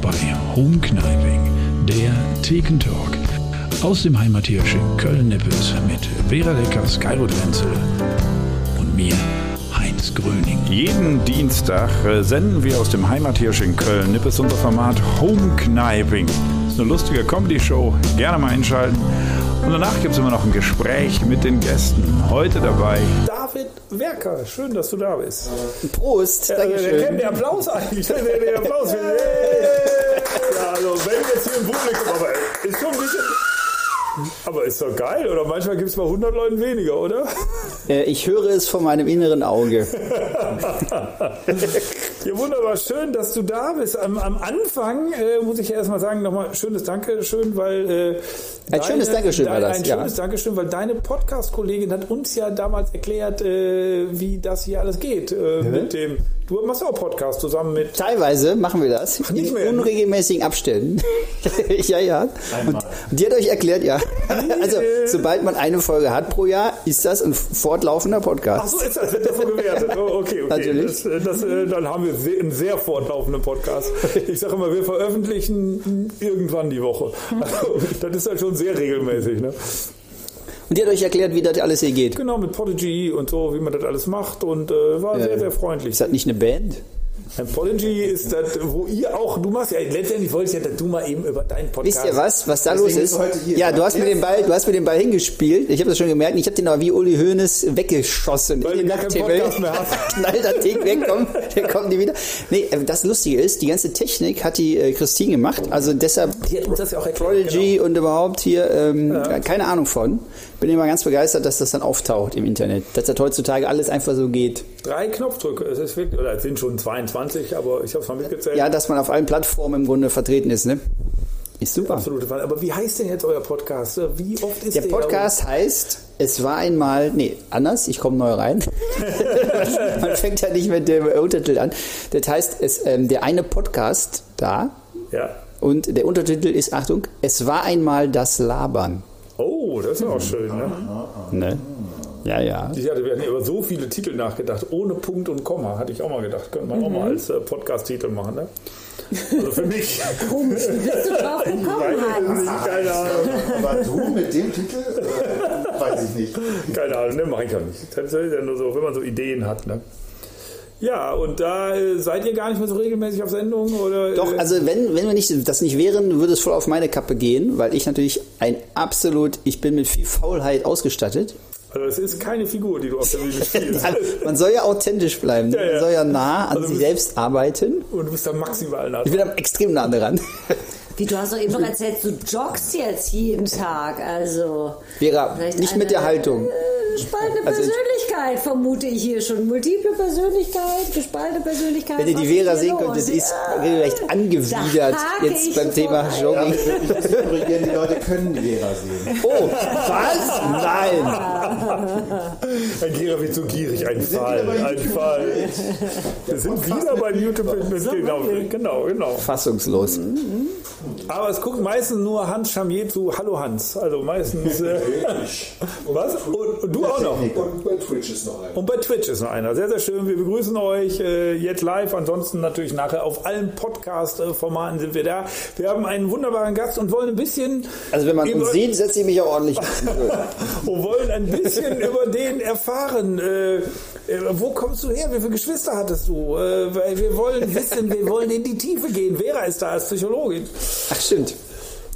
bei Home Kniving, der Thekentalk. Aus dem Heimathirsch in Köln-Nippes mit Vera Leckers, Geiro Wenzel und mir, Heinz Gröning. Jeden Dienstag äh, senden wir aus dem Heimathirsch in Köln-Nippes unser Format Home Kniving. Das ist eine lustige Comedy-Show. Gerne mal einschalten. Und danach gibt es immer noch ein Gespräch mit den Gästen. Heute dabei David Werker. Schön, dass du da bist. Prost, Ja, danke der den Applaus eigentlich. Der, der, der Applaus. Wenn jetzt hier im Publikum, aber ist schon ein bisschen... Aber ist doch geil, oder? Manchmal gibt es bei 100 Leuten weniger, oder? Äh, Ich höre es von meinem inneren Auge. Ja, wunderbar. Schön, dass du da bist. Am, am Anfang äh, muss ich ja erstmal sagen, nochmal schönes Dankeschön, weil... Äh, Ein schönes Dankeschön war das, Ein ja. schönes Dankeschön, weil deine Podcast-Kollegin hat uns ja damals erklärt, äh, wie das hier alles geht. Äh, mit dem, du machst auch Podcast zusammen mit... Teilweise machen wir das nicht in mehr. unregelmäßigen Abständen. ja, ja. Und, und die hat euch erklärt, ja. Also, sobald man eine Folge hat pro Jahr, ist das ein fortlaufender Ach Podcast. so, ist das wird davon gewertet. Oh, okay, okay. Natürlich. Das, das, äh, dann haben wir sehr, einen sehr fortlaufenden Podcast. Ich sage immer, wir veröffentlichen irgendwann die Woche. Also, das ist halt schon sehr regelmäßig. Ne? Und die hat euch erklärt, wie das alles hier geht. Genau, mit Podigy und so, wie man das alles macht und äh, war sehr, sehr freundlich. Ist das nicht eine Band? Ein Podigy ist das, wo ihr auch, du machst ja, letztendlich wollte ich ja, dass du mal eben über deinen Podcast. Wisst ihr was, was da los ist? du. Ja, du hast mir den Ball, du hast mir den Ball hingespielt. Ich habe das schon gemerkt. Ich habe den aber wie Uli Hoeneß weggeschossen. Weil in den Nachthimmel. Knall das Ding weg, komm, der kommt nie wieder. Nee, äh, das Lustige ist, die ganze Technik hat die äh, Christine gemacht. Also deshalb Die hat uns das ja auch erklärt. Prodigy und überhaupt hier ähm, keine Ahnung von. Bin immer ganz begeistert, dass das dann auftaucht im Internet. Dass das heutzutage alles einfach so geht. Drei Knopfdrücke, es ist wirklich, oder es sind schon 22, aber ich habe es mal mitgezählt. Ja, dass man auf allen Plattformen im Grunde vertreten ist, ne? Ist super. Absolute Fall. Aber wie heißt denn jetzt euer Podcast? Wie oft ist Der der? Podcast heißt, es war einmal, nee, anders, ich komme neu rein. Man fängt ja nicht mit dem Untertitel an. Das heißt, es, ähm, der eine Podcast da Ja. und der Untertitel ist, Achtung, es war einmal das Labern. Oh, das ist auch schön. Ne? Ne? Ja, ja. Ich hatte wir hatten über so viele Titel nachgedacht. Ohne Punkt und Komma hatte ich auch mal gedacht. Könnte man auch mal als äh, Podcast-Titel machen. Ne? Also für mich. Komisch, wie bist du drauf gekommen, Hans? Keine Ahnung. Aber du mit dem Titel? Äh, weiß ich nicht. Keine Ahnung, ne, mache ich auch nicht. Das ist ja nur so, wenn man so Ideen hat. Ne? Ja, und da äh, seid ihr gar nicht mehr so regelmäßig auf Sendung? Oder, Doch, äh, also wenn, wenn wir nicht, das nicht wären, würde es voll auf meine Kappe gehen, weil ich natürlich ein absolut, ich bin mit viel Faulheit ausgestattet. Also es ist keine Figur, die du auf der Bühne spielst. Man soll ja authentisch bleiben, ne? Man soll ja nah an Also sich bist- selbst arbeiten. Und du bist da maximal nah. Ich bin da extrem nah dran. Wie du hast doch eben noch erzählt, du joggst jetzt jeden Tag. Also. Vera, nicht mit der eine, Haltung. äh, Gespaltene Also ich- Persönlichkeit vermute ich hier schon. Multiple Persönlichkeit, gespaltene Persönlichkeit. Wenn ihr die Vera sehen los? könntet, ist Ja. regelrecht angewidert Da hake jetzt ich beim Thema. Jogging. Ich korrigieren, die Leute können Vera sehen. Oh, was? Nein. Ein Gera wird so gierig, ein Fall, ein. Fall. Wir sind wieder bei YouTube. Genau, genau, genau. Fassungslos. Aber es guckt meistens nur Hans Chamier zu Hallo Hans. Also meistens. Äh, was? Und, und du auch noch. Und bei Twitch ist noch einer. Und bei Twitch ist noch einer. Sehr, sehr schön. Wir begrüßen euch äh, jetzt live. Ansonsten natürlich nachher auf allen Podcast-Formaten sind wir da. Wir haben einen wunderbaren Gast und wollen ein bisschen. Also wenn man uns sieht, setze ich mich auch ordentlich. und wollen ein bisschen über den erfahren. Äh, äh, wo kommst du her? Wie viele Geschwister hattest du? Äh, weil wir wollen wissen, wir wollen in die Tiefe gehen. Vera ist da als Psychologin. Ach stimmt.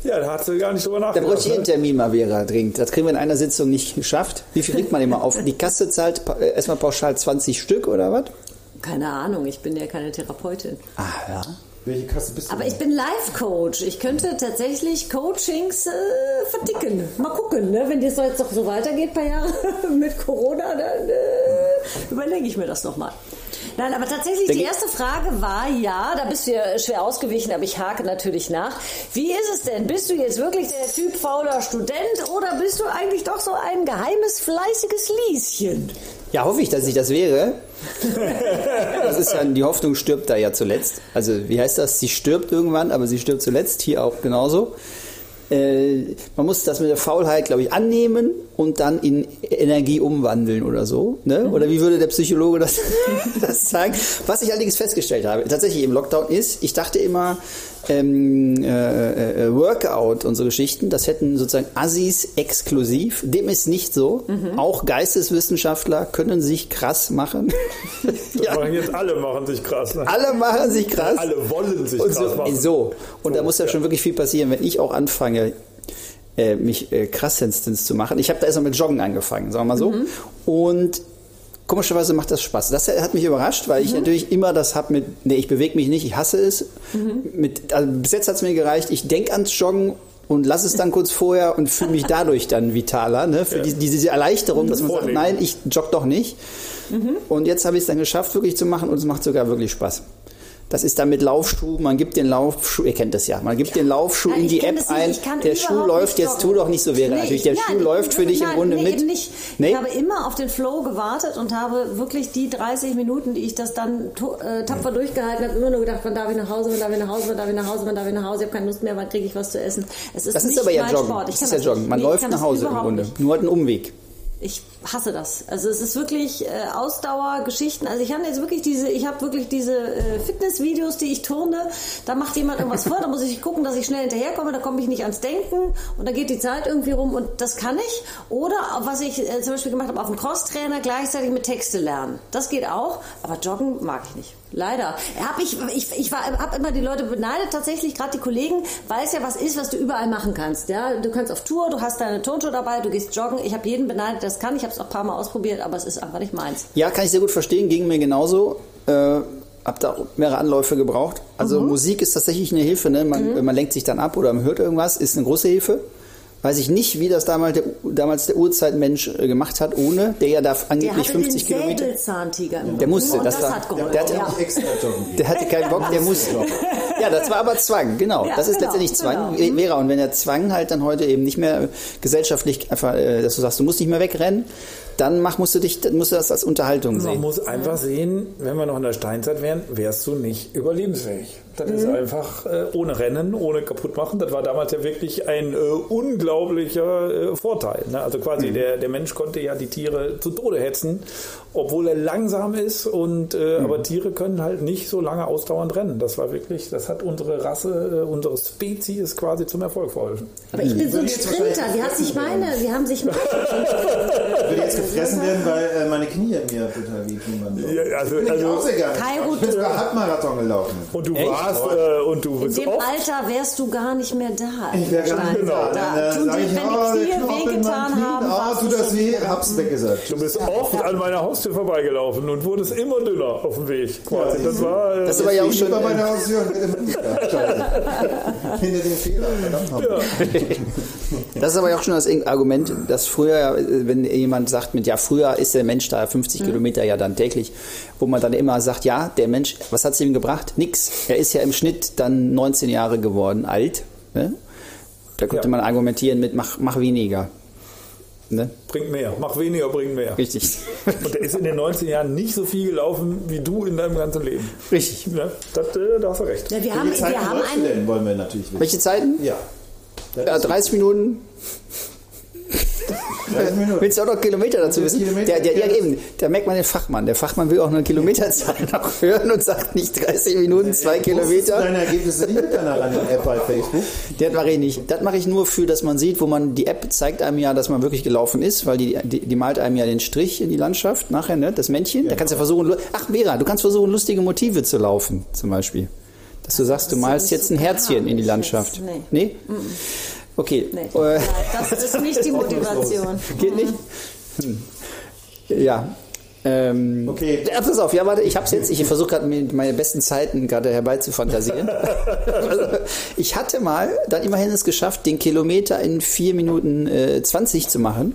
Ja, da hat sie gar nicht drüber Da nachgedacht. bräuchte ich einen ne? Termin mal, Vera, dringend. Das kriegen wir in einer Sitzung nicht geschafft. Wie viel kriegt man immer auf? Die Kasse zahlt äh, erstmal pauschal 20 Stück oder was? Keine Ahnung, ich bin ja keine Therapeutin. Ah, ja. Welche Kasse bist du? Aber ich bin Life-Coach. Ich könnte tatsächlich Coachings äh, verdicken. Mal gucken, ne? wenn das jetzt noch so weitergeht, ein paar Jahre mit Corona, dann äh, überlege ich mir das nochmal. Nein, aber tatsächlich, die erste Frage war ja, da bist du ja schwer ausgewichen, aber ich hake natürlich nach. Wie ist es denn? Bist du jetzt wirklich der Typ fauler Student oder bist du eigentlich doch so ein geheimes, fleißiges Lieschen? Ja, hoffe ich, dass ich das wäre. Das ist ja, die Hoffnung stirbt da ja zuletzt. Also, wie heißt das? Sie stirbt irgendwann, aber sie stirbt zuletzt. Hier auch genauso. Äh, man muss das mit der Faulheit, glaube ich, annehmen und dann in Energie umwandeln oder so. Ne? Oder wie würde der Psychologe das, das sagen? Was ich allerdings festgestellt habe, tatsächlich im Lockdown ist, ich dachte immer, ähm, äh, äh, Workout und so Geschichten, das hätten sozusagen Assis exklusiv. Dem ist nicht so. Auch Geisteswissenschaftler können sich krass machen. Das machen jetzt alle machen sich krass. Ne? Alle machen sich krass. Alle wollen sich Und krass so, machen. so. Und da muss ja schon wirklich viel passieren, wenn ich auch anfange, äh, mich äh, krassestens zu machen. Ich habe da erst mal mit Joggen angefangen, sagen wir mal so. Mhm. Und komischerweise macht das Spaß. Das hat mich überrascht, weil ich Mhm. natürlich immer das habe mit, nee, ich bewege mich nicht, ich hasse es. Mhm. Mit, also bis jetzt hat es mir gereicht, ich denke ans Joggen und lass es dann kurz vorher und fühle mich dadurch dann vitaler. Ne? Für die, diese Erleichterung, dass man sagt, nein, ich jogge doch nicht. Mhm. Und jetzt habe ich es dann geschafft, wirklich zu machen und es macht sogar wirklich Spaß. Das ist dann mit Laufschuh, man gibt den Laufschuh, ihr kennt das ja, man gibt den Laufschuh Ja, in die App ein, der Schuh läuft, jetzt tu doch nicht so wäre natürlich, ich- der nein, Schuh läuft für dich im nein, Grunde nee, mit. Nicht. Nee? Ich habe immer auf den Flow gewartet und habe wirklich die 30 Minuten, die ich das dann äh, tapfer durchgehalten habe, immer nur gedacht, wann darf ich nach Hause, wann darf ich nach Hause, wann darf ich nach Hause, wann darf ich nach Hause, ich habe keine Lust mehr, wann kriege ich was zu essen. Es ist Das ist aber ja Joggen. Das ist ja Joggen. Man Nee, läuft nach Hause im Grunde. nicht. Nur hat einen Umweg. Ich hasse das. Also es ist wirklich äh, Ausdauergeschichten. Also ich habe jetzt wirklich diese, ich habe wirklich diese äh, Fitnessvideos, die ich turne. Da macht jemand irgendwas vor, da muss ich gucken, dass ich schnell hinterherkomme. Da komme ich nicht ans Denken und da geht die Zeit irgendwie rum und das kann ich. Oder was ich äh, zum Beispiel gemacht habe auf dem Crosstrainer gleichzeitig mit Texte lernen. Das geht auch, aber Joggen mag ich nicht. Leider. Hab ich ich, ich habe immer die Leute beneidet, tatsächlich gerade die Kollegen, weil es ja was ist, was du überall machen kannst. Ja, du kannst auf Tour, du hast deine Turnschuhe dabei, du gehst joggen. Ich habe jeden beneidet, das kann. Ich habe es auch ein paar Mal ausprobiert, aber es ist einfach nicht meins. Ja, kann ich sehr gut verstehen, ging mir genauso. Äh, hab da auch mehrere Anläufe gebraucht. Also Mhm. Musik ist tatsächlich eine Hilfe, ne? man, man lenkt sich dann ab oder man hört irgendwas, ist eine große Hilfe. Weiß ich nicht, wie das damals der, damals der Urzeitmensch äh, gemacht hat, ohne, der ja darf Der angeblich hatte 50 den Kilometer. Säbelzahntiger im Der musste, das das, war- hat geholfen. der hatte- ja. Der hatte keinen Bock, der musste. Ja, das war aber Zwang, genau. Ja, das ist genau, letztendlich Zwang, genau. Vera. Und wenn der Zwang halt dann heute eben nicht mehr gesellschaftlich einfach, äh, dass du sagst, du musst nicht mehr wegrennen, dann mach, musst du dich, dann musst du das als Unterhaltung Man sehen. muss einfach sehen, wenn wir noch in der Steinzeit wären, wärst du nicht überlebensfähig. Das Mhm. ist einfach äh, ohne Rennen, ohne kaputt machen. Das war damals ja wirklich ein äh, unglaublicher äh, Vorteil. Ne? Also Mhm. quasi der, der Mensch konnte ja die Tiere zu Tode hetzen, obwohl er langsam ist. Und äh, Mhm. aber Tiere können halt nicht so lange ausdauernd rennen. Das war wirklich, das hat unsere Rasse, äh, unsere Spezies quasi zum Erfolg verholfen. Aber ich bin so ein jetzt Sprinter. Wie hat sich meine, wie haben sich meine... Ich würde jetzt gefressen werden, weil äh, meine Knie mir total wehtun. Ja, also- ich bin also- gerne. Kairo, ich bin sogar Halbmarathon gelaufen. Und du warst äh, und du In dem oft Alter wärst du gar nicht mehr da. Ich wäre gar nicht Stein. da. Da Dann äh, die, ich, wenn oh, die der Knie wehgetan haben, oh, warst tut du das weh, hab's weggesagt. Du bist oft an meiner Haustür vorbeigelaufen und wurdest immer dünner auf dem Weg. Quasi. Das war. Äh, Das ist aber ja auch schon. bei Äh, meiner Haustür. Hinter dem Fehler. Das ist aber ja auch schon das Argument, dass früher, äh, wenn jemand sagt mit, ja, früher ist der Mensch da 50 Kilometer ja dann täglich, wo man dann immer sagt, ja, der Mensch, was hat es ihm gebracht? Nix. Er ist ja im Schnitt dann 19 Jahre geworden, alt. Ne? Da könnte Ja. man argumentieren mit, mach, mach weniger. Ne? bringt mehr. Mach weniger, bringt mehr. Richtig. Und der ist in den 19 Jahren nicht so viel gelaufen wie du in deinem ganzen Leben. Richtig. Ja, das, äh, da hast du recht. Ja, wir haben, Welche Zeiten wir haben einen... denn, wollen wir natürlich wissen. Welche Zeiten? Ja. Ja, 30 Minuten. 30 Minuten. Willst du auch noch Kilometer dazu wissen? Kilometer? Der, der, ja, Ja. eben, da merkt man den Fachmann. Der Fachmann will auch eine Kilometerzahl noch hören und sagt nicht 30 Minuten, zwei Postest du Kilometer. deine Ergebnisse nicht mit deiner Running-App bei Facebook? Das mache ich nicht. Das mache ich nur für, dass man sieht, wo man, die App zeigt einem ja, dass man wirklich gelaufen ist, weil die, die, die malt einem ja den Strich in die Landschaft nachher, ne, das Männchen. Da kannst du versuchen, lu- ach Vera, du kannst versuchen, lustige Motive zu laufen, zum Beispiel. Dass du sagst, du malst jetzt so ein Herzchen in die Landschaft. nicht. Nee? Okay. Nee, Äh, das ist nicht die Motivation. Geht nicht? Hm. Ja. Ähm, Okay. Ja, pass auf, ja, warte, ich hab's jetzt. Ich versuche gerade mir meine besten Zeiten gerade herbeizufantasieren. also, ich hatte mal dann immerhin es geschafft, den Kilometer in 4 Minuten äh, 20 zu machen.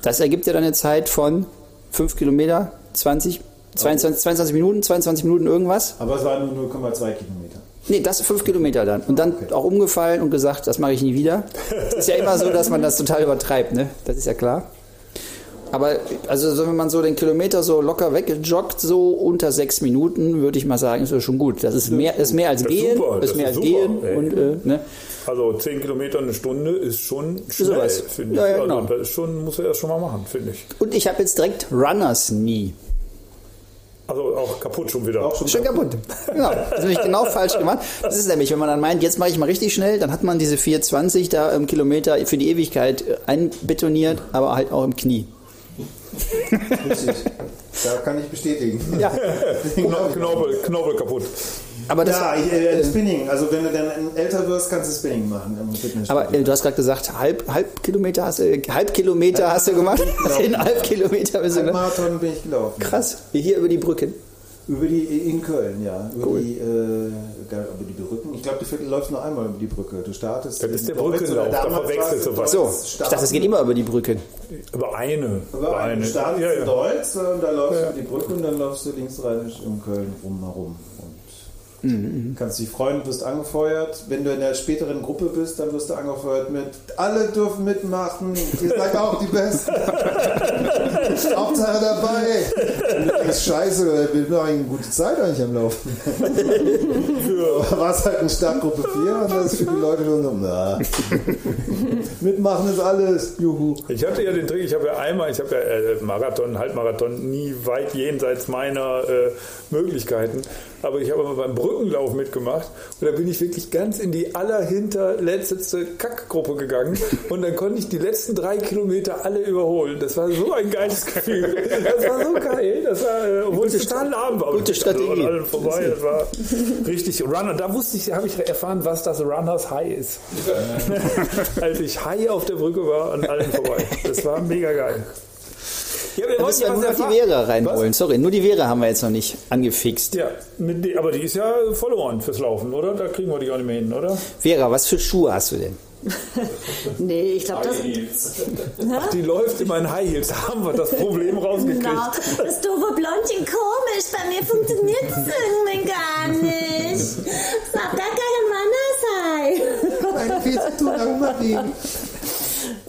Das ergibt ja dann eine Zeit von 5 Kilometer, 20, 22, 22 Minuten, 22 Minuten irgendwas. Aber es waren nur 0,2 Kilometer. Nee, das 5 Kilometer dann. Und dann auch umgefallen und gesagt, das mache ich nie wieder. Es ist ja immer so, dass man das total übertreibt, ne? Das ist ja klar. Aber also so, wenn man so den Kilometer so locker wegjoggt, so unter sechs Minuten, würde ich mal sagen, ist das schon gut. Das ist mehr, ist mehr als Das gehen, super, ist das mehr ist als super, gehen und äh, ne? Also 10 Kilometer eine Stunde ist schon schnell, finde ich. Ja, ja, also, genau. das ist schon, muss er erst schon mal machen, finde ich. Und ich habe jetzt direkt Runners Knee. Also auch kaputt schon wieder. Auch schon Schon kaputt. Genau. Das habe ich genau falsch gemacht. Das ist nämlich, wenn man dann meint, jetzt mache ich mal richtig schnell, dann hat man diese 420 da im Kilometer für die Ewigkeit äh, einbetoniert, aber halt auch im Knie. richtig. Da kann ich bestätigen. Ja. Kno- Knorpel, Knorpel kaputt. Aber das Ja, ich, äh, Spinning. Also wenn du dann älter wirst, kannst du Spinning machen im Fitnessstudio. Aber äh, du hast gerade gesagt, halb, halb Kilometer hast du, äh, halb Kilometer hast du gemacht. In halb Kilometer bist du, ne? Marathon bin ich gelaufen. Krass. Hier über die Brücke. Über die, in Köln, ja. Über, die, äh, über die Brücken. Ich glaube, du läufst nur einmal über die Brücke. Du startest. Das ist der in Brückenlauf, da damals verwechselst war du es was. So, ich dachte, es geht immer über die Brücke. Über eine. Über eine. Du startest Ja, in ja. Deutsch und da läufst du über die Brücke und dann läufst du linksrheinisch um Köln rumherum. Und kannst dich freuen, wirst angefeuert. Wenn du in der späteren Gruppe bist, dann wirst du angefeuert mit alle dürfen mitmachen, ihr seid auch die Besten. Hauptsache dabei. Und du denkst, scheiße, wir haben eine gute Zeit eigentlich am Laufen. War es halt eine Startgruppe 4 und das ist für die Leute schon so, na. Mitmachen ist alles. Juhu. Ich hatte ja den Trick, ich habe ja einmal, ich habe ja äh, Marathon, Halbmarathon nie weit jenseits meiner äh, Möglichkeiten, aber ich habe mal beim Brückenlauf mitgemacht und da bin ich wirklich ganz in die allerhinterletzte Kackgruppe gegangen und dann konnte ich die letzten drei Kilometer alle überholen. Das war so ein geiles Gefühl. Das war so geil. Das war, äh, obwohl es total lahm war. gute Strategie. Also an allen vorbei. Das war richtig Runner. Da wusste ich, habe ich erfahren, was das Runners High ist. Als ich High auf der Brücke war, an allen vorbei. Das war mega geil. Ja, wir Da müssen wir ja nur noch die. Vera reinholen. Was? Sorry, nur die Vera haben wir jetzt noch nicht angefixt. Ja, mit die, aber die ist ja verloren fürs Laufen, oder? Da kriegen wir die auch nicht mehr hin, oder? Vera, was für Schuhe hast du denn? Nee, ich glaube, das. Ach, die läuft immer in High Heels. Da haben wir das Problem rausgekriegt. Na, das doofe Blondchen komisch. Bei mir funktioniert es irgendwie gar nicht. Ich hab gar keinen Manner Viel zu tun, aber mach ihn.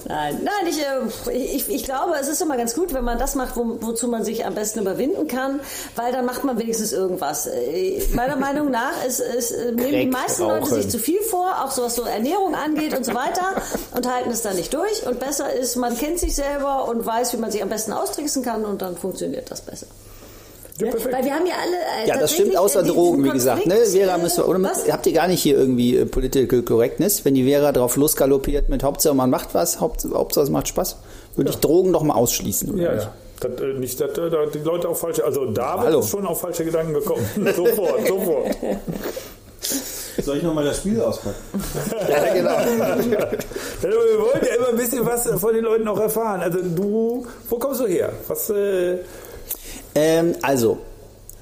Nein, nein, ich, äh, ich, ich glaube, es ist immer ganz gut, wenn man das macht, wo, wozu man sich am besten überwinden kann, weil dann macht man wenigstens irgendwas. Äh, Meiner Meinung nach ist, ist, äh, nehmen die meisten Leute rauchen. sich zu viel vor, auch so was so Ernährung angeht und so weiter und halten es dann nicht durch. Und besser ist, man kennt sich selber und weiß, wie man sich am besten austricksen kann und dann funktioniert das besser. Ja, perfekt. Weil wir haben ja alle. Äh, Ja, das stimmt, außer Drogen, wie gesagt. Ne? Vera müssen wir, oder was? habt ihr gar nicht hier irgendwie äh, Political Correctness? Wenn die Vera drauf losgaloppiert mit Hauptsache man macht was, Haupt, Hauptsache es macht Spaß, würde ich Drogen noch mal ausschließen. Oder Ja, nicht? ja. Das, äh, nicht, dass äh, da die Leute auf falsche, also da Hallo. wird schon auf falsche Gedanken gekommen. sofort, sofort. Soll ich nochmal das Spiel auspacken? Ja, genau. Ja, Wir wollen ja immer ein bisschen was von den Leuten auch erfahren. Also du, wo kommst du her? Was, äh, Ähm, also,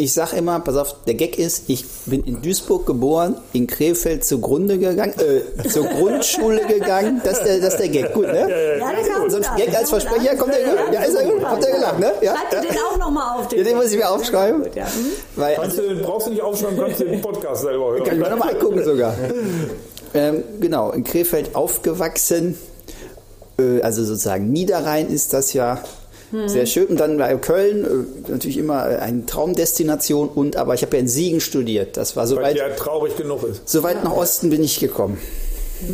ich sag immer, pass auf, der Gag ist, ich bin in Duisburg geboren, in Krefeld zugrunde gegangen, äh, zur Grundschule gegangen. Das ist der, das ist der Gag, gut, ne? Ja, der kommt So ein. Gag als Versprecher, kommt der gut? Ja, ist er gut? Habt ihr gelacht, ne? Ja. Schreib dir den auch nochmal auf. Ja, den muss ich mir aufschreiben. Gut, ja. Hm? Weil, kannst du, brauchst du nicht aufschreiben, kannst du den Podcast selber hören. Kann ich mir nochmal angucken sogar. ähm, genau, in Krefeld aufgewachsen. Äh, also sozusagen Niederrhein ist das ja sehr schön. Und dann bei Köln äh, natürlich immer äh, eine Traumdestination. Und aber ich habe ja in Siegen studiert. Das war Weil soweit, der traurig genug ist. so weit nach Osten bin ich gekommen.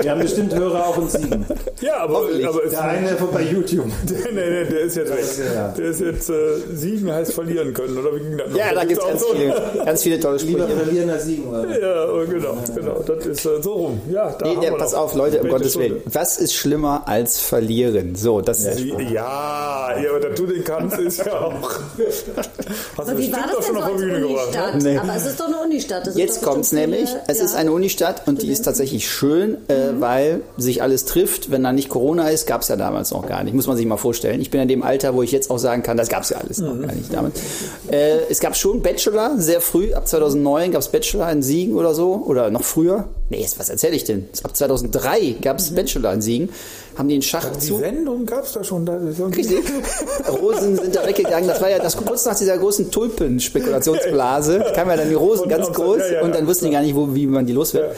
Wir haben bestimmt Hörer auch in Siegen. Ja, aber, aber es, Der eine bei YouTube. nee, nee, der ist jetzt weg. Ja. Der ist jetzt äh, siegen heißt verlieren können, oder wie ging das noch? Ja, da gibt es ganz so. viele, ganz viele tolle Lieber Sprüche. verlieren als Siegen. Oder? Ja, genau, genau. Das ist äh, so rum. Ja, da Nee, haben ja, wir pass noch. auf, Leute, um Gottes Stunde. Willen. Was ist schlimmer als verlieren? So, das ist Ja, ja, aber dass du den kannst, ist ja auch. Hast du Aber wie war das auch schon denn auf so der als Bühne gebracht. Ne? Unistadt? Nee. Aber es ist doch eine Unistadt. Es Jetzt kommt's bestimmt nämlich. Es ja. ist eine Unistadt und die ist tatsächlich schön, äh, weil sich alles trifft. Wenn da nicht Corona ist, gab's ja damals noch gar nicht. Muss man sich mal vorstellen. Ich bin in dem Alter, wo ich jetzt auch sagen kann, das gab's ja alles noch gar nicht damals. Äh, es gab schon Bachelor, sehr früh. Ab 2009 gab's Bachelor in Siegen oder so. Oder noch früher. Nee, was erzähle ich denn? Ab 2003 gab's Bachelor in Siegen. Haben die einen Die Schachzug Sendung gab es da schon. Da, Richtig. Rosen sind da weggegangen. Das war ja das kurz nach dieser großen Tulpenspekulationsblase. Kam ja dann die Rosen Und ganz groß ja, ja, und dann wussten die gar nicht, wo, wie man die los wird.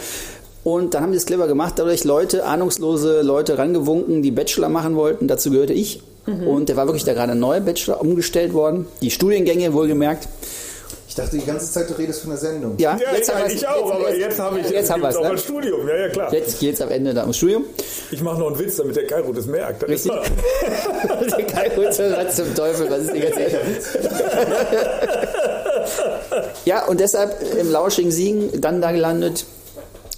Und dann haben die es clever gemacht, dadurch Leute, ahnungslose Leute rangewunken, die Bachelor machen wollten. Dazu gehörte ich. Und der war wirklich da gerade ein neuer Bachelor umgestellt worden. Die Studiengänge wohlgemerkt. Ich dachte die ganze Zeit, du redest von der Sendung. Ja, Ja, jetzt ja ich auch, aber jetzt habe ich jetzt haben auch ne? ein Studium. Ja, ja, klar. Jetzt geht's am Ende da ums Studium. Ich mache noch einen Witz, damit der Kairo das merkt. Das Richtig. ist- Der Kai Rutzer zum Teufel, was ist die ganze Ja, und deshalb im lauschigen Siegen dann da gelandet.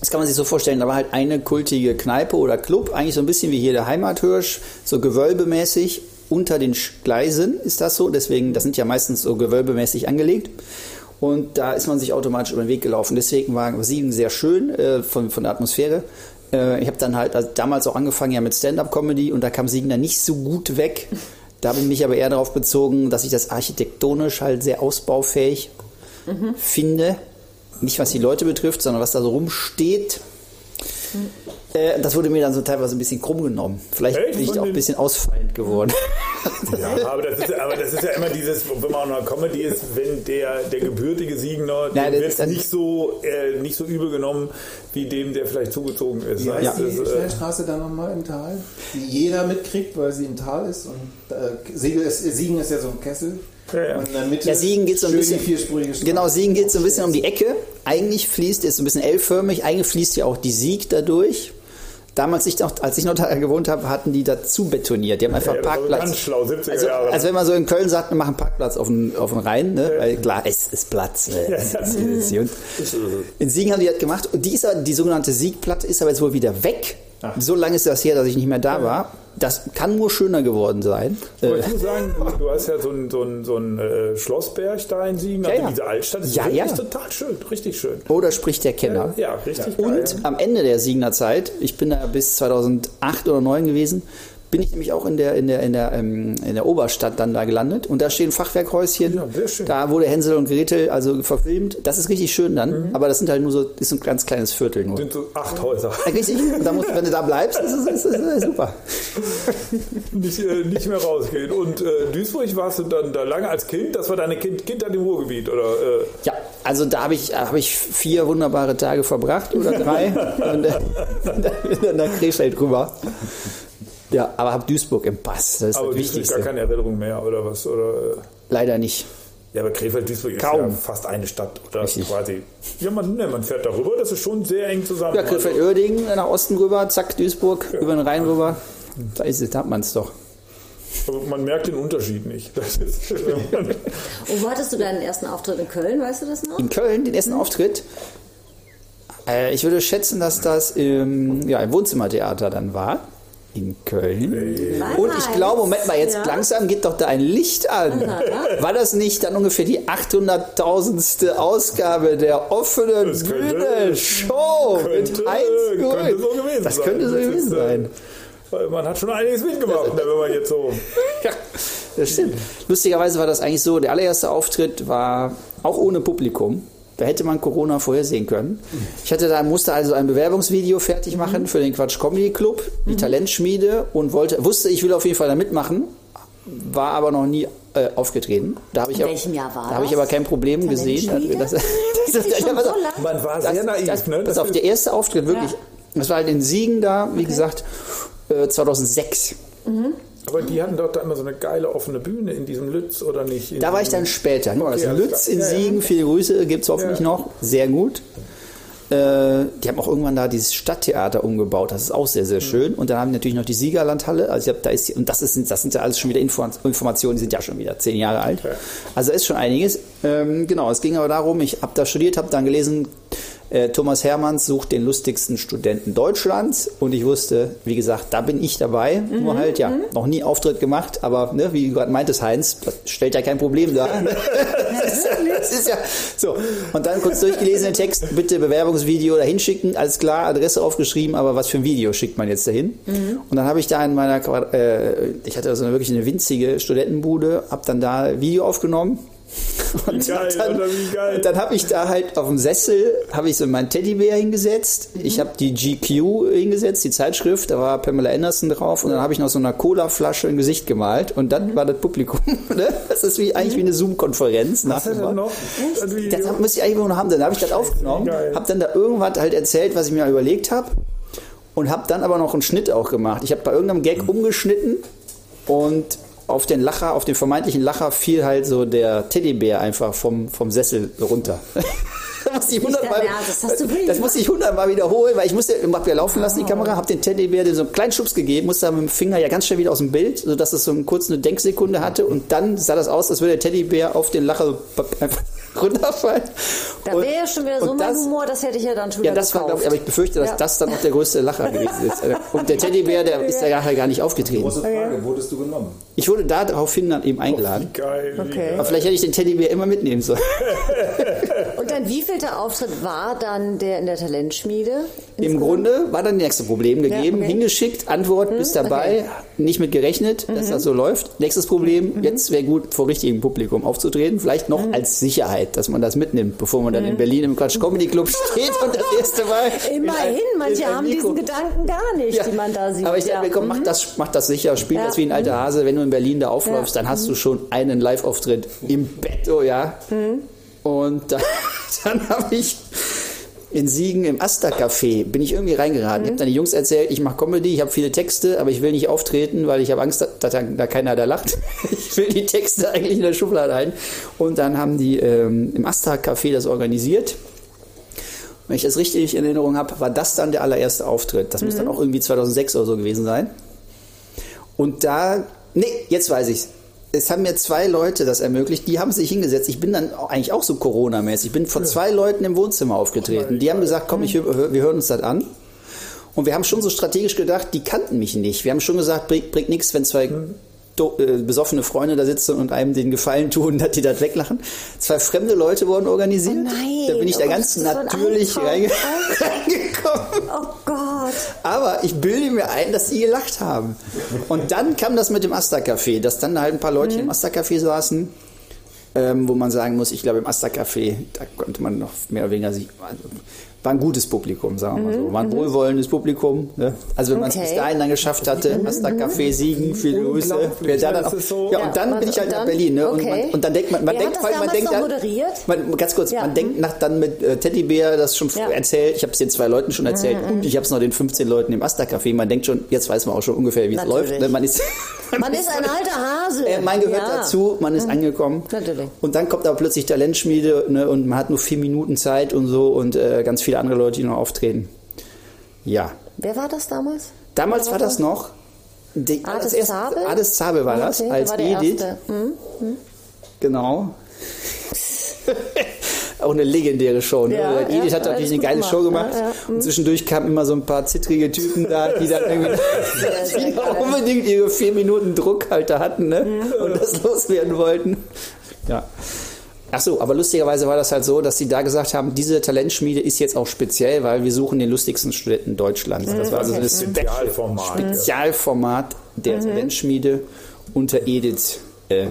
Das kann man sich so vorstellen, da war halt eine kultige Kneipe oder Club, eigentlich so ein bisschen wie hier der Heimathirsch, so gewölbemäßig unter den Gleisen ist das so, deswegen, das sind ja meistens so gewölbemäßig angelegt. Und da ist man sich automatisch über den Weg gelaufen. Deswegen war Siegen sehr schön äh, von, von der Atmosphäre. Äh, ich habe dann halt also damals auch angefangen ja mit Stand-up-Comedy und da kam Siegen dann nicht so gut weg. Da habe ich mich aber eher darauf bezogen, dass ich das architektonisch halt sehr ausbaufähig finde. Nicht was die Leute betrifft, sondern was da so rumsteht. Äh, das wurde mir dann so teilweise ein bisschen krumm genommen. Vielleicht Echt? bin ich auch ein bisschen ausfallend geworden. Ja, aber das, ist, aber das ist ja immer dieses, wenn man auch noch Comedy ist, wenn der, der gebürtige Siegener, Ja, dem wird nicht so, äh, nicht so übel genommen, wie dem, der vielleicht zugezogen ist. Wie heißt du, die das, äh, Schnellstraße da nochmal im Tal? Die jeder mitkriegt, weil sie im Tal ist. Und äh, ist, Siegen ist ja so ein Kessel. Ja, ja. Und in der Mitte Ja, Siegen geht so ein bisschen. Genau, Siegen geht so ein bisschen um die Ecke. Eigentlich fließt, ist so ein bisschen L-förmig, eigentlich fließt ja auch die Sieg dadurch. Damals, ich noch, als ich noch da gewohnt habe, hatten die dazu betoniert. Die haben einfach ja, Parkplatz. ganz schlau, 70er Also, Jahre. also wenn man so in Köln sagt, wir machen Parkplatz auf den, auf den Rhein, ne? weil klar, es ist Platz. Ne? Es ist Illusion. In Siegen haben die das gemacht und dieser, die sogenannte Siegplatte ist aber jetzt wohl wieder weg. So lange ist das her, dass ich nicht mehr da war. Das kann nur schöner geworden sein. Aber Äh, ich muss sagen, du, hast ja so einen so einen- so einen, äh, Schlossberg da in Siegen, also ja. diese Altstadt, ist Ja, wirklich ja. total schön, richtig schön. oder spricht der Kenner. Ja, richtig geil. Und am Ende der Siegener Zeit, ich bin da bis 2008 oder 2009 gewesen, bin ich nämlich auch in der, in der, in der, ähm, in der Oberstadt dann da gelandet. Und da stehen Fachwerkhäuschen. Ja, sehr schön. Da wurde Hänsel und Gretel also verfilmt. Das ist richtig schön dann. Aber das sind halt nur so, ist so ein ganz kleines Viertel nur. sind so acht Häuser. Ja, Richtig. Und da musst, wenn du da bleibst, ist es ist, ist, ist super. nicht, äh, nicht mehr rausgehen. Und äh, Duisburg warst du dann da lange als Kind? Das war deine kind, Kindheit im Ruhrgebiet, oder? Äh, Ja, also da habe ich, hab ich vier wunderbare Tage verbracht oder drei. und äh, dann nach Krefeld rüber. Ja, aber hab Duisburg im Pass. Das ist aber das Duisburg ist Wichtigste. gar keine Erinnerung mehr, oder was? Oder, Leider nicht. ja, aber Krefeld-Duisburg ist Kaum. ja fast eine Stadt, oder? Richtig. Quasi. Ja, man, ne, man fährt darüber, das ist schon sehr eng zusammen. Ja, Krefeld-Oerdingen nach Osten rüber, zack, Duisburg, über den Rhein rüber. Da ist es, da hat man es doch. Also, man merkt den Unterschied nicht. Das ist, Und wo hattest du deinen ersten Auftritt in Köln, weißt du das noch? In Köln, den ersten Auftritt, äh, ich würde schätzen, dass das im, ja, im Wohnzimmertheater dann war. In Köln. Und ich glaube, Moment mal, jetzt Ja. langsam geht doch da ein Licht an. War das nicht dann ungefähr die 800.000. Ausgabe der offenen Das könnte- Bühne Show könnte- mit Heinz Grün? könnte so gewesen Das sein. könnte so gewesen sein. Man hat schon einiges mitgemacht, ne, wenn man jetzt so. Ja, das stimmt. Lustigerweise war das eigentlich so, der allererste Auftritt war auch ohne Publikum. Da hätte man Corona vorhersehen können. Ich hatte da, musste also ein Bewerbungsvideo fertig machen für den Quatsch Comedy Club, die Talentschmiede und wollte, wusste, ich will auf jeden Fall da mitmachen, war aber noch nie äh, aufgetreten. Da habe ich, In auch- welchem Jahr war da habe ich das? aber kein Problem gesehen. Das, das, auf. so lang? Man war sehr das, naiv, das, ne? Pass auf, der erste Auftritt, wirklich. Das war halt in Siegen da, wie gesagt, äh, 2006. Aber die hatten doch da immer so eine geile offene Bühne in diesem Lütz, oder nicht? In Da war ich dann später. Okay, alles Lütz klar. in Ja, ja. Siegen, viele Grüße, gibt es hoffentlich Ja. noch. Sehr gut. Äh, die haben auch irgendwann da dieses Stadttheater umgebaut. Das ist auch sehr, Mhm. sehr schön. Und dann haben die natürlich noch die Siegerlandhalle. Also ich hab, da ist, und das, ist, das sind ja alles schon wieder Info Informationen, die sind ja schon wieder zehn Jahre alt. Also ist schon einiges. Ähm, genau, es ging aber darum, ich habe da studiert, habe dann gelesen, äh, Thomas Hermanns sucht den lustigsten Studenten Deutschlands. Und ich wusste, wie gesagt, da bin ich dabei. Nur halt, ja, noch nie Auftritt gemacht, aber ne, wie du gerade meintest, Heinz, das stellt ja kein Problem dar. das, ist, das ist ja so. Und dann kurz durchgelesen den Text, bitte Bewerbungsvideo da hinschicken, alles klar, Adresse aufgeschrieben, aber was für ein Video schickt man jetzt dahin? Und dann habe ich da in meiner, äh, ich hatte so eine, wirklich eine winzige Studentenbude, habe dann da Video aufgenommen Und geil, dann, dann habe ich da halt auf dem Sessel, habe ich so meinen Teddybär hingesetzt. Ich habe die GQ hingesetzt, die Zeitschrift, da war Pamela Anderson drauf und dann habe ich noch so eine Cola-Flasche im Gesicht gemalt und dann war das Publikum. Ne? Das ist wie eigentlich wie eine Zoom-Konferenz. Was ist denn noch? Das? Das müsste ich eigentlich noch haben. Dann habe ich das aufgenommen, habe dann da irgendwas halt erzählt, was ich mir überlegt habe und habe dann aber noch einen Schnitt auch gemacht. Ich habe bei irgendeinem Gag umgeschnitten und auf den Lacher, auf den vermeintlichen Lacher fiel halt so der Teddybär einfach vom, vom Sessel runter. Das musste ich Nicht dein hundertmal, das musste ich hundertmal wiederholen, weil ich musste, ich hab ja laufen lassen, die Kamera, habe den Teddybär so einen kleinen Schubs gegeben, musste dann mit dem Finger ja ganz schnell wieder aus dem Bild, sodass es so eine kurze Denksekunde hatte und dann sah das aus, als würde der Teddybär auf den Lacher einfach runterfallen. Da wäre ja schon wieder so mein das- Humor, das hätte ich ja dann schon wieder ja, das war, glaube ich, aber ich befürchte, dass Ja. das dann auch der größte Lacher gewesen ist. Und der Teddybär, der ist ja nachher gar nicht aufgetreten. Große Frage, wurdest du genommen? Ich wurde da daraufhin dann eben eingeladen. Geil. wie Okay. Aber vielleicht hätte ich den Teddybär immer mitnehmen sollen. Und dein wievielter Auftritt war dann der in der Talentschmiede? Im Grunde war dann das nächste Problem gegeben. Ja, okay. Hingeschickt, Antwort, bist dabei, nicht mit gerechnet, dass das so läuft. Nächstes Problem, jetzt wäre gut, vor richtigem Publikum aufzutreten. Vielleicht noch als Sicherheit, dass man das mitnimmt, bevor man dann in Berlin im Quatsch Comedy Club steht und das erste Mal. in Immerhin, manche haben Mikro- diesen Gedanken gar nicht, Ja. die man da sieht. Aber ich ja. dachte mir, komm, mach das, mach das sicher, spiel Ja. Mhm. das wie ein alter Hase. Wenn du in Berlin da aufläufst, Ja. Mhm. dann hast du schon einen Live-Auftritt im Bett, oh ja. Mhm. Und dann, dann habe ich in Siegen im Asta-Café, bin ich irgendwie reingeraten. Ich habe dann die Jungs erzählt, ich mache Comedy, ich habe viele Texte, aber ich will nicht auftreten, weil ich habe Angst, dass da, keiner da lacht. Ich will die Texte eigentlich in der Schublade ein. Und dann haben die ähm, im Asta-Café das organisiert. Wenn ich das richtig in Erinnerung habe, war das dann der allererste Auftritt. Das muss dann auch irgendwie 2006 oder so gewesen sein. Und da, nee, jetzt weiß ich's. Es haben mir zwei Leute das ermöglicht, die haben sich hingesetzt. Ich bin dann eigentlich auch so Corona-mäßig. Ich bin vor zwei Leuten im Wohnzimmer aufgetreten. Die haben gesagt, komm, ich, wir hören uns das an. Und wir haben schon so strategisch gedacht, die kannten mich nicht. Wir haben schon gesagt, bringt, bringt nichts, wenn zwei äh, besoffene Freunde da sitzen und einem den Gefallen tun, dass die das weglachen. Zwei fremde Leute wurden organisiert. Oh nein, da bin ich da oh ganz Gott, so ein natürlich reinge reingekommen. Oh Gott. Aber ich bilde mir ein, dass die gelacht haben. Und dann kam das mit dem Asta-Café, dass dann halt ein paar Leute im Asta-Café saßen, ähm, wo man sagen muss, ich glaube im Asta-Café, da konnte man noch mehr oder weniger sich, also, war ein gutes Publikum, sagen wir mal so. War ein wohlwollendes Publikum. Ne? Also wenn man es Okay. bis dahin dann geschafft hatte, Asta-Café Siegen, viele Grüße. Ja, dann auch, so- ja, Ja, und dann was- bin ich halt und nach? Berlin. Ne? Und, Okay. man, und dann denkt man, man Wer denkt, man denkt moderiert? man, ganz kurz, Ja. man denkt nach dann mit äh, Teddybär das schon Ja. Mhm, erzählt. Ich habe es den zwei Leuten schon erzählt und ich habe es noch den 15 Leuten im Asta-Café. Man denkt schon, jetzt weiß man auch schon ungefähr, wie es läuft. Ne? Man ist, Man ist ein alter Hase. äh, man gehört Ja. dazu, man ist angekommen. Natürlich. Und dann kommt aber plötzlich Talentschmiede ne, und man hat nur vier Minuten Zeit und so und äh, ganz viele andere Leute, die noch auftreten. Ja. Wer war das damals? Damals Wer war das noch. Die, Ades das erste- Zabel? Ades Zabel war das, Okay, als war Edith. Erste. Hm? Genau. Auch eine legendäre Show. Ne? Ja, Weil Edith ja, hat natürlich alles eine geile gemacht, Show gemacht. ja, ja. Und zwischendurch kamen immer so ein paar zittrige Typen da, die dann irgendwie sehr die unbedingt ihre vier Minuten Druckhalter hatten ne? und das loswerden wollten. Ja. Ach so, aber lustigerweise war das halt so, dass sie da gesagt haben, diese Talentschmiede ist jetzt auch speziell, weil wir suchen den lustigsten Studenten Deutschlands. Das war also Okay. das Spezialformat. Spezialformat der Talentschmiede unter Edith. Äh,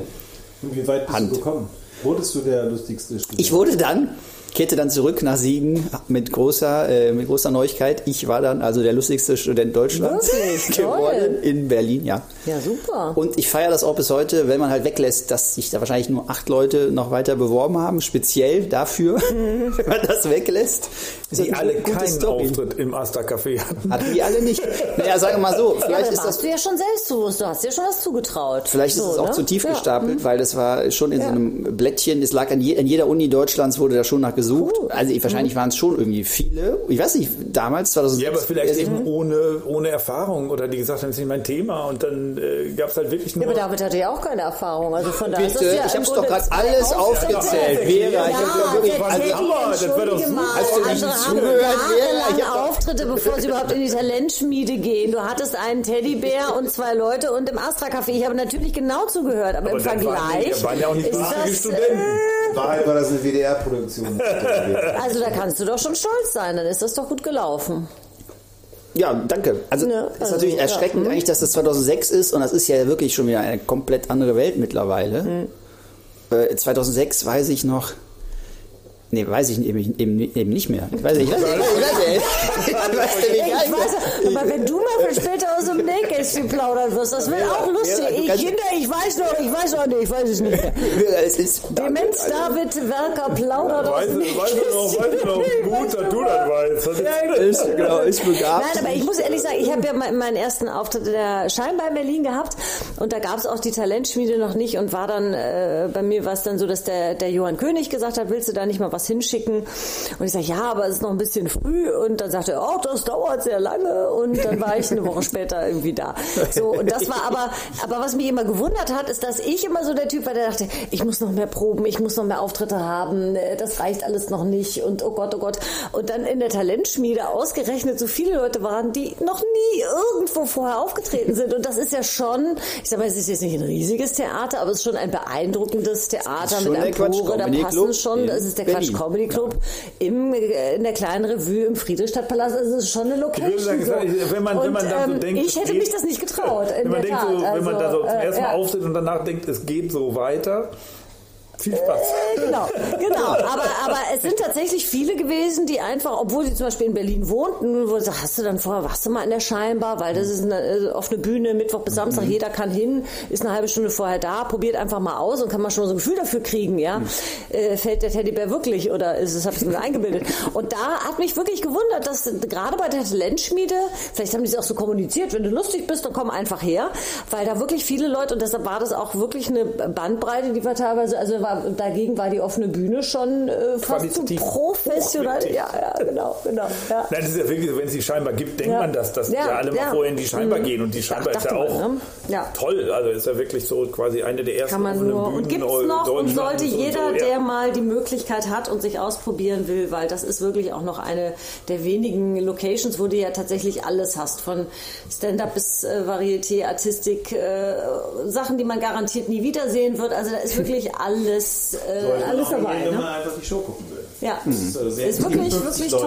wie weit bist Hand. du gekommen? Wurdest du der lustigste Student? Ich wurde dann, kehrte dann zurück nach Siegen mit großer, äh, mit großer Neuigkeit. Ich war dann also der lustigste Student Deutschlands Wirklich? geworden Toll. in Berlin, ja. Ja, super. Und ich feiere das auch bis heute, wenn man halt weglässt, dass sich da wahrscheinlich nur acht Leute noch weiter beworben haben, speziell dafür, wenn man das weglässt. Ist Die das alle keinen Story. Auftritt im Asta-Café hatten. Hatten die alle nicht. Naja, sagen wir mal so, ja, vielleicht aber ist da das du ja schon selbstbewusst. Du hast dir schon was zugetraut. Vielleicht ist So, es auch ne? zu tief Ja. gestapelt, weil das war schon in so Ja. einem Blättchen. Es lag an, je, an jeder Uni Deutschlands wurde da schon nach gesucht. Cool. Also ich, wahrscheinlich waren es schon irgendwie viele. Ich weiß nicht, damals 2006. Ja, aber vielleicht also, eben ohne, ohne Erfahrung oder die gesagt haben, das ist nicht mein Thema und dann äh, gab es halt wirklich nur... Ja, aber David hatte ja auch keine Erfahrung. Also von daher ist Bitte, das ja ich im hab's doch gerade alles aufgezählt. Vera, ich hab ja, wirklich- also- Teddy, Aber das war doch entschuldige super. mal. Hast du nicht zugehört, Vera? Ich jahrelang hab doch- Auftritte, bevor sie überhaupt in die Talentschmiede gehen. Du hattest einen Teddybär und zwei Leute und im Astra-Café. Ich habe natürlich genau zugehört, aber, Aber im dann waren die- Vergleich waren ja auch nicht ist das... Studenten. Äh, Wahrheit war das eine WDR-Produktion. also da kannst du doch schon stolz sein, dann ist das doch gut gelaufen. Ja, danke. Also Ja, ist also, natürlich ja, erschreckend hm. eigentlich, dass das 2006 ist und das ist ja wirklich schon wieder eine komplett andere Welt mittlerweile. Hm. äh, 2006 weiß ich noch, Nee, weiß ich eben, eben, eben nicht mehr. Ich weiß nicht, ich weiß, ich weiß, ich weiß, ich ich weiß, aber wenn du mal für später aus dem Nähkästchen plaudern wirst, das wird auch lustig. Ich, Kinder, ich weiß noch, ich weiß auch nicht, ich weiß es nicht mehr. Es ist Demenz David Werker plaudert aus Weiß dem weiß du noch, weiß du noch, gut, dass du das weißt. Das ist- ist, genau, ist begabt. Nein, aber ich muss ehrlich sagen, ich habe ja me- meinen ersten Auftritt in der Scheinbar in Berlin gehabt und da gab es auch die Talentschmiede noch nicht und war dann, äh, bei mir war es dann so, dass der, der Johann König gesagt hat, willst du da nicht mal was hinschicken? Und ich sage, ja, aber es ist noch ein bisschen früh und dann sagte er, oh, das dauert sehr lange und dann war ich eine Woche später irgendwie da. So, und das war aber, aber was mich immer gewundert hat, ist, dass ich immer so der Typ war, der dachte, ich muss noch mehr proben, ich muss noch mehr Auftritte haben, äh, das reicht alles noch nicht und oh Gott, oh Gott. Und dann in der Talentschmiede ausgerechnet so viele Leute waren, die noch nie irgendwo vorher aufgetreten sind. Und das ist ja schon, ich sag mal, es ist jetzt nicht ein riesiges Theater, aber es ist schon ein beeindruckendes Theater mit Quatsch Empore. Da passen schon, das ist der Berlin. Quatsch Comedy Club im, äh, in der kleinen Revue im Friedrichstadtpalast. Das ist schon eine Location. so. wenn man- wenn man Und, dann so ähm, denkt, ich es hätte geht- mich das nicht getraut. Wenn man, denkt so, Tat. wenn man da Also, so zum äh, ersten Mal ja. auftritt und danach denkt, es geht so weiter, viel Spaß. Äh, Genau, genau. Aber, aber es sind tatsächlich viele gewesen, die einfach, obwohl sie zum Beispiel in Berlin wohnten, wo sie, hast du dann vorher, warst du mal in der Scheinbar, weil das ist eine äh, offene Bühne, Mittwoch bis Samstag, Mhm. jeder kann hin, ist eine halbe Stunde vorher da, probiert einfach mal aus und kann man schon so ein Gefühl dafür kriegen, ja. Mhm. Äh, fällt der Teddybär wirklich oder ist es, habe ich mir eingebildet? Und da hat mich wirklich gewundert, dass gerade bei der Talentschmiede, vielleicht haben die es auch so kommuniziert, wenn du lustig bist, dann komm einfach her, weil da wirklich viele Leute, und deshalb war das auch wirklich eine Bandbreite, die war teilweise, also war, dagegen war die offene Bühne schon äh, fast zu professionell. Ja, ja, genau, genau. Ja. Nein, das ist ja wirklich so, wenn es die scheinbar gibt, denkt Ja. man das, dass Ja, ja, alle mal vorher in die scheinbar Mhm. gehen und die scheinbar ist ja auch man, ne? Toll. Also ist ja wirklich so quasi eine der ersten Kann man offenen nur. Bühnen Und gibt es Eu- noch und sollte und jeder, so, ja. der mal die Möglichkeit hat und sich ausprobieren will, weil das ist wirklich auch noch eine der wenigen Locations, wo du ja tatsächlich alles hast. Von Stand-up bis äh, Varieté, Artistik, äh, Sachen, die man garantiert nie wiedersehen wird. Also da ist wirklich alles, äh, Sollte man alles dabei. Ne? einfach die Show gucken Ja, ist, äh, ist wirklich, 50 wirklich Leute,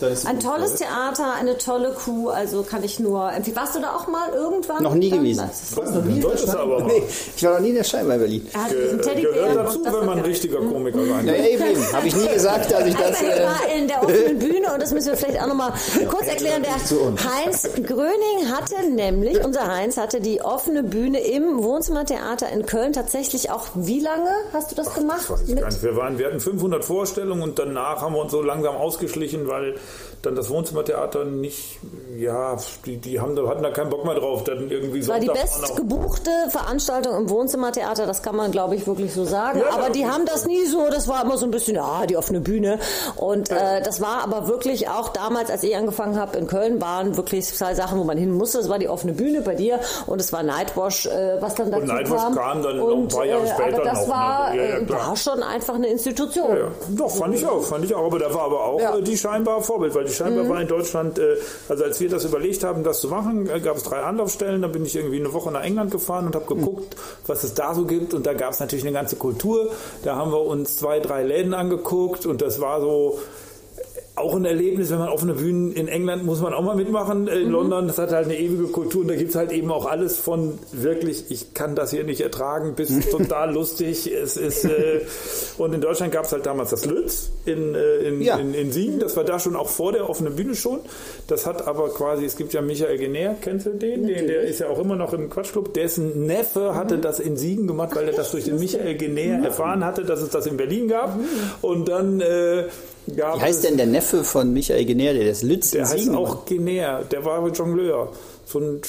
toll. Ein tolles. Theater, eine tolle Kuh, also kann ich nur empfehlen. Warst du da auch mal irgendwann? Noch nie gewesen. Das noch nie in der. Nee, ich war noch nie in der Scheinbar in Berlin. Er hat Ge- diesen Teddybär Gehört dazu, das wenn war man ein richtiger Komiker sein Ja, will. eben, habe ich nie gesagt, dass ich das... Also, ich Äh, war in der offenen Bühne und das müssen wir vielleicht auch nochmal kurz erklären. Der Heinz Gröning hatte nämlich, unser Heinz hatte die offene Bühne im Wohnzimmertheater in Köln tatsächlich auch, wie lange hast du das gemacht? Weiß ich Mit- gar nicht. Wir, waren, wir hatten 500 Vorstellungen und danach haben wir uns so langsam ausgeschlichen, weil dann das Wohnzimmertheater nicht, ja, die, die haben, da- hatten da keinen Bock mehr drauf. Dann irgendwie war die Sonntag best noch- gebuchte Veranstaltung im Wohnzimmertheater, das kann man glaube ich wirklich so sagen. Ja, aber die ja. haben das nie so, das war immer so ein bisschen, ja, die offene Bühne. Und äh, das war aber wirklich auch damals, als ich angefangen habe in Köln, waren wirklich zwei Sachen, wo man hin musste. Das war die offene Bühne bei dir und es war Nightwash, äh, was dann dazu Nightwash kam. kam dann noch ein paar Jahre später Aber das noch, ne? war, Ja, ja, äh, war schon einfach eine Institution. Ja, doch, fand ich auch, fand ich auch. Aber da war aber auch Ja. äh, die scheinbar Vorbild, weil die scheinbar war in Deutschland, äh, also als wir das überlegt haben, das zu machen, äh, gab es drei Anlaufstellen. Da bin ich irgendwie eine Woche nach England gefahren und habe geguckt, was es da so gibt. Und da gab es natürlich eine ganze Kultur. Da haben wir uns zwei, drei Läden angeguckt und das war so auch ein Erlebnis, wenn man offene Bühnen in England muss man auch mal mitmachen. In Mhm. London, das hat halt eine ewige Kultur und da gibt es halt eben auch alles von wirklich, ich kann das hier nicht ertragen, bis total lustig. Es ist, äh, und in Deutschland gab es halt damals das Lütz in, äh, in, Ja. in, in Siegen. Das war da schon auch vor der offenen Bühne schon. Das hat aber quasi, es gibt ja Michael Genär, kennst du den? den? Der ist ja auch immer noch im Quatschclub. Dessen Neffe hatte das in Siegen gemacht, weil er das durch den Michael Genär erfahren hatte, dass es das in Berlin gab. Und dann äh, gab wie heißt denn der Neffe von Michael Genär, der das Lütz der heißt auch? Genär, der war Jongleur. So ein,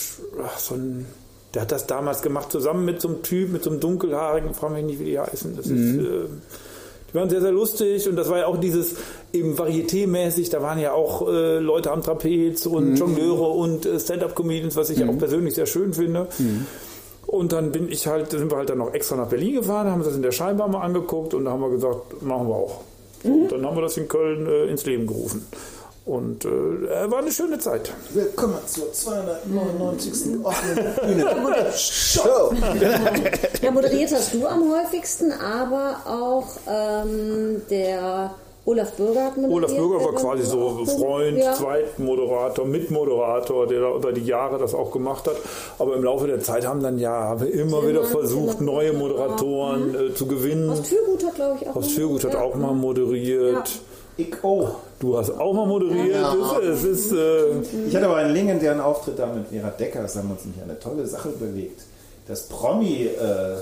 ach, so ein, der hat das damals gemacht, zusammen mit so einem Typ, mit so einem dunkelhaarigen, frage mich nicht, wie die heißen. Das Mhm. ist, äh, die waren sehr, sehr lustig und das war ja auch dieses eben Varieté-mäßig, da waren ja auch äh, Leute am Trapez Mhm. und Jongleure und äh, Stand-Up-Comedians, was ich ja auch persönlich sehr schön finde. Mhm. Und dann bin ich halt, sind wir halt dann noch extra nach Berlin gefahren, haben uns das in der Scheinbar mal angeguckt und da haben wir gesagt, machen wir auch. Und dann haben wir das in Köln äh, ins Leben gerufen. Und äh, war eine schöne Zeit. Willkommen zur 299. offenen Bühne. Show. Ja, moderiert hast du am häufigsten, aber auch ähm, der Olaf Bürger hat moderiert. Olaf Bürger war der quasi so auch- Freund, Ja. Zweitmoderator, Mitmoderator, der da über die Jahre das auch gemacht hat. Aber im Laufe der Zeit haben dann ja haben wir immer wieder versucht, neue Moderatoren äh, zu gewinnen. Horst Fürgut hat, glaube ich, auch. Horst Fürgut hat Ja. auch mal moderiert. Ich oh. Du hast auch mal moderiert. Es ist, äh, Ich hatte aber einen legendären Auftritt da mit Vera Deckers, haben uns nämlich eine tolle Sache überlegt. Das Promi, äh,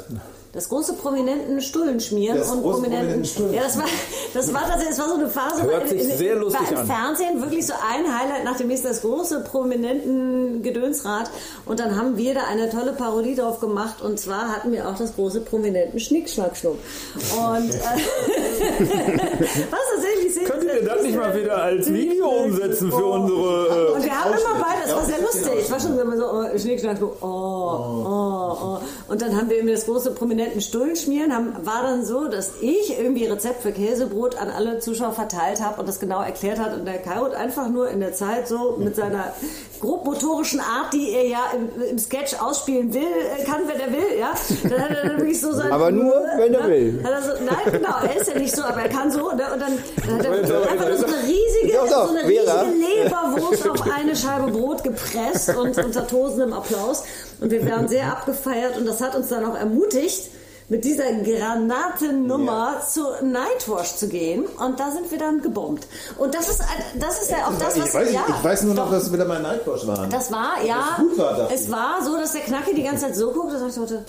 Das große prominenten Stullen schmieren Das und prominenten. prominenten. Ja, das war, das war tatsächlich, das war so eine Phase. Hört in- sich in- sehr lustig war im an. Fernsehen wirklich so ein Highlight nach dem nächsten, das große prominenten Gedönsrad. Und dann haben wir da eine tolle Parodie drauf gemacht. Und zwar hatten wir auch das große prominenten Schnickschnackschnuck. Und, äh, was tatsächlich sind. könnt ihr das nicht mal wieder als Video umsetzen für unsere. Und wir haben immer beide, das war sehr lustig. Es war schon immer so, oh, Schnick, Schnack, Schnuck, oh, oh, oh. Und dann haben wir irgendwie das große prominenten Stullen schmieren. Haben, war dann so, dass ich irgendwie Rezept für Käsebrot an alle Zuschauer verteilt habe und das genau erklärt hat. Und der Kairot einfach nur in der Zeit so mit seiner grobmotorischen Art, die er ja im, im Sketch ausspielen will, äh, kann, wenn er will, ja. Dann hat er wirklich so sein, Aber nur, wenn er ne? will. So, nein, genau, er ist ja nicht so, aber er kann so. Ne? Und dann, dann hat er einfach nur so eine riesige, so eine riesige Leberwurst auf eine Scheibe Brot gepresst und unter tosendem Applaus. Und wir waren sehr abgefeiert und das hat uns dann auch ermutigt, mit dieser Granatennummer zu Nightwash zu gehen. Und da sind wir dann gebombt. Und das ist, das ist ja auch das, was ich, weiß, ja, ich weiß nur noch, dass wir da mal Nightwash waren. Das war, ja, gut war, es war so, dass der Knacki die ganze Zeit so guckt, dass ich dachte,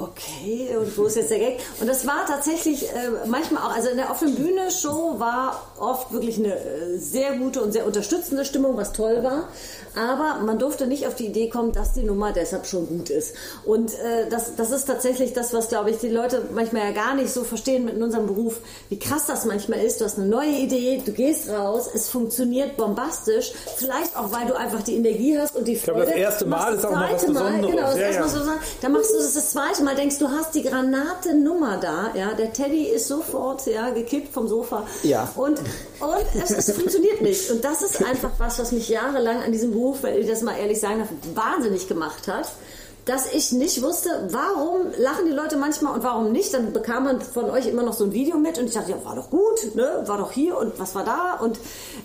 okay, und wo ist jetzt der Gag? Und das war tatsächlich äh, manchmal auch, also in der offenen Bühne-Show war oft wirklich eine äh, sehr gute und sehr unterstützende Stimmung, was toll war. Aber man durfte nicht auf die Idee kommen, dass die Nummer deshalb schon gut ist. Und äh, das, das ist tatsächlich das, was, glaube ich, die Leute manchmal ja gar nicht so verstehen mit unserem Beruf, wie krass das manchmal ist. Du hast eine neue Idee, du gehst raus, es funktioniert bombastisch. Vielleicht auch, weil du einfach die Energie hast und die Freude. glaube, das erste Mal ist auch noch was zweite Mal, Besonderes. Genau, das Ja, erste Mal ja. so sagen. Dann machst du das das zweite Mal, denkst du hast die Granatennummer da, ja, der Teddy ist sofort, ja, gekippt vom Sofa. Ja. Und, und es, es funktioniert nicht. Und das ist einfach was, was mich jahrelang an diesem Beruf, weil ich das mal ehrlich sagen darf, wahnsinnig gemacht hat. Dass ich nicht wusste, warum lachen die Leute manchmal und warum nicht. Dann bekam man von euch immer noch so ein Video mit und ich dachte, ja, war doch gut, ne? war doch hier und was war da. Und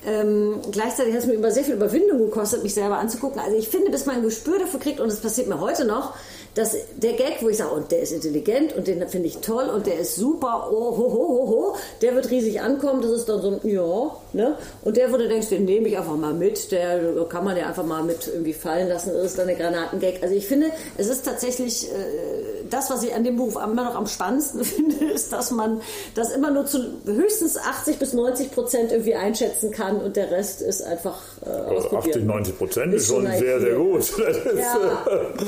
ähm, gleichzeitig hat es mir über sehr viel Überwindung gekostet, mich selber anzugucken. Also ich finde, bis man ein Gespür dafür kriegt, und es passiert mir heute noch, dass der Gag, wo ich sage, und der ist intelligent und den finde ich toll und der ist super, oh, ho, ho, ho, ho, der wird riesig ankommen, das ist dann so ein, ja, ne? Und der, wo du denkst, den nehme ich einfach mal mit, der kann man ja einfach mal mit irgendwie fallen lassen, ist dann eine Granatengag. Also ich finde, es ist tatsächlich äh, das, was ich an dem Beruf immer noch am spannendsten finde, ist, dass man das immer nur zu höchstens 80 bis 90 Prozent irgendwie einschätzen kann und der Rest ist einfach äh, ausprobieren. 80, 90 Prozent ist Ist schon sehr, sehr gut. Ja,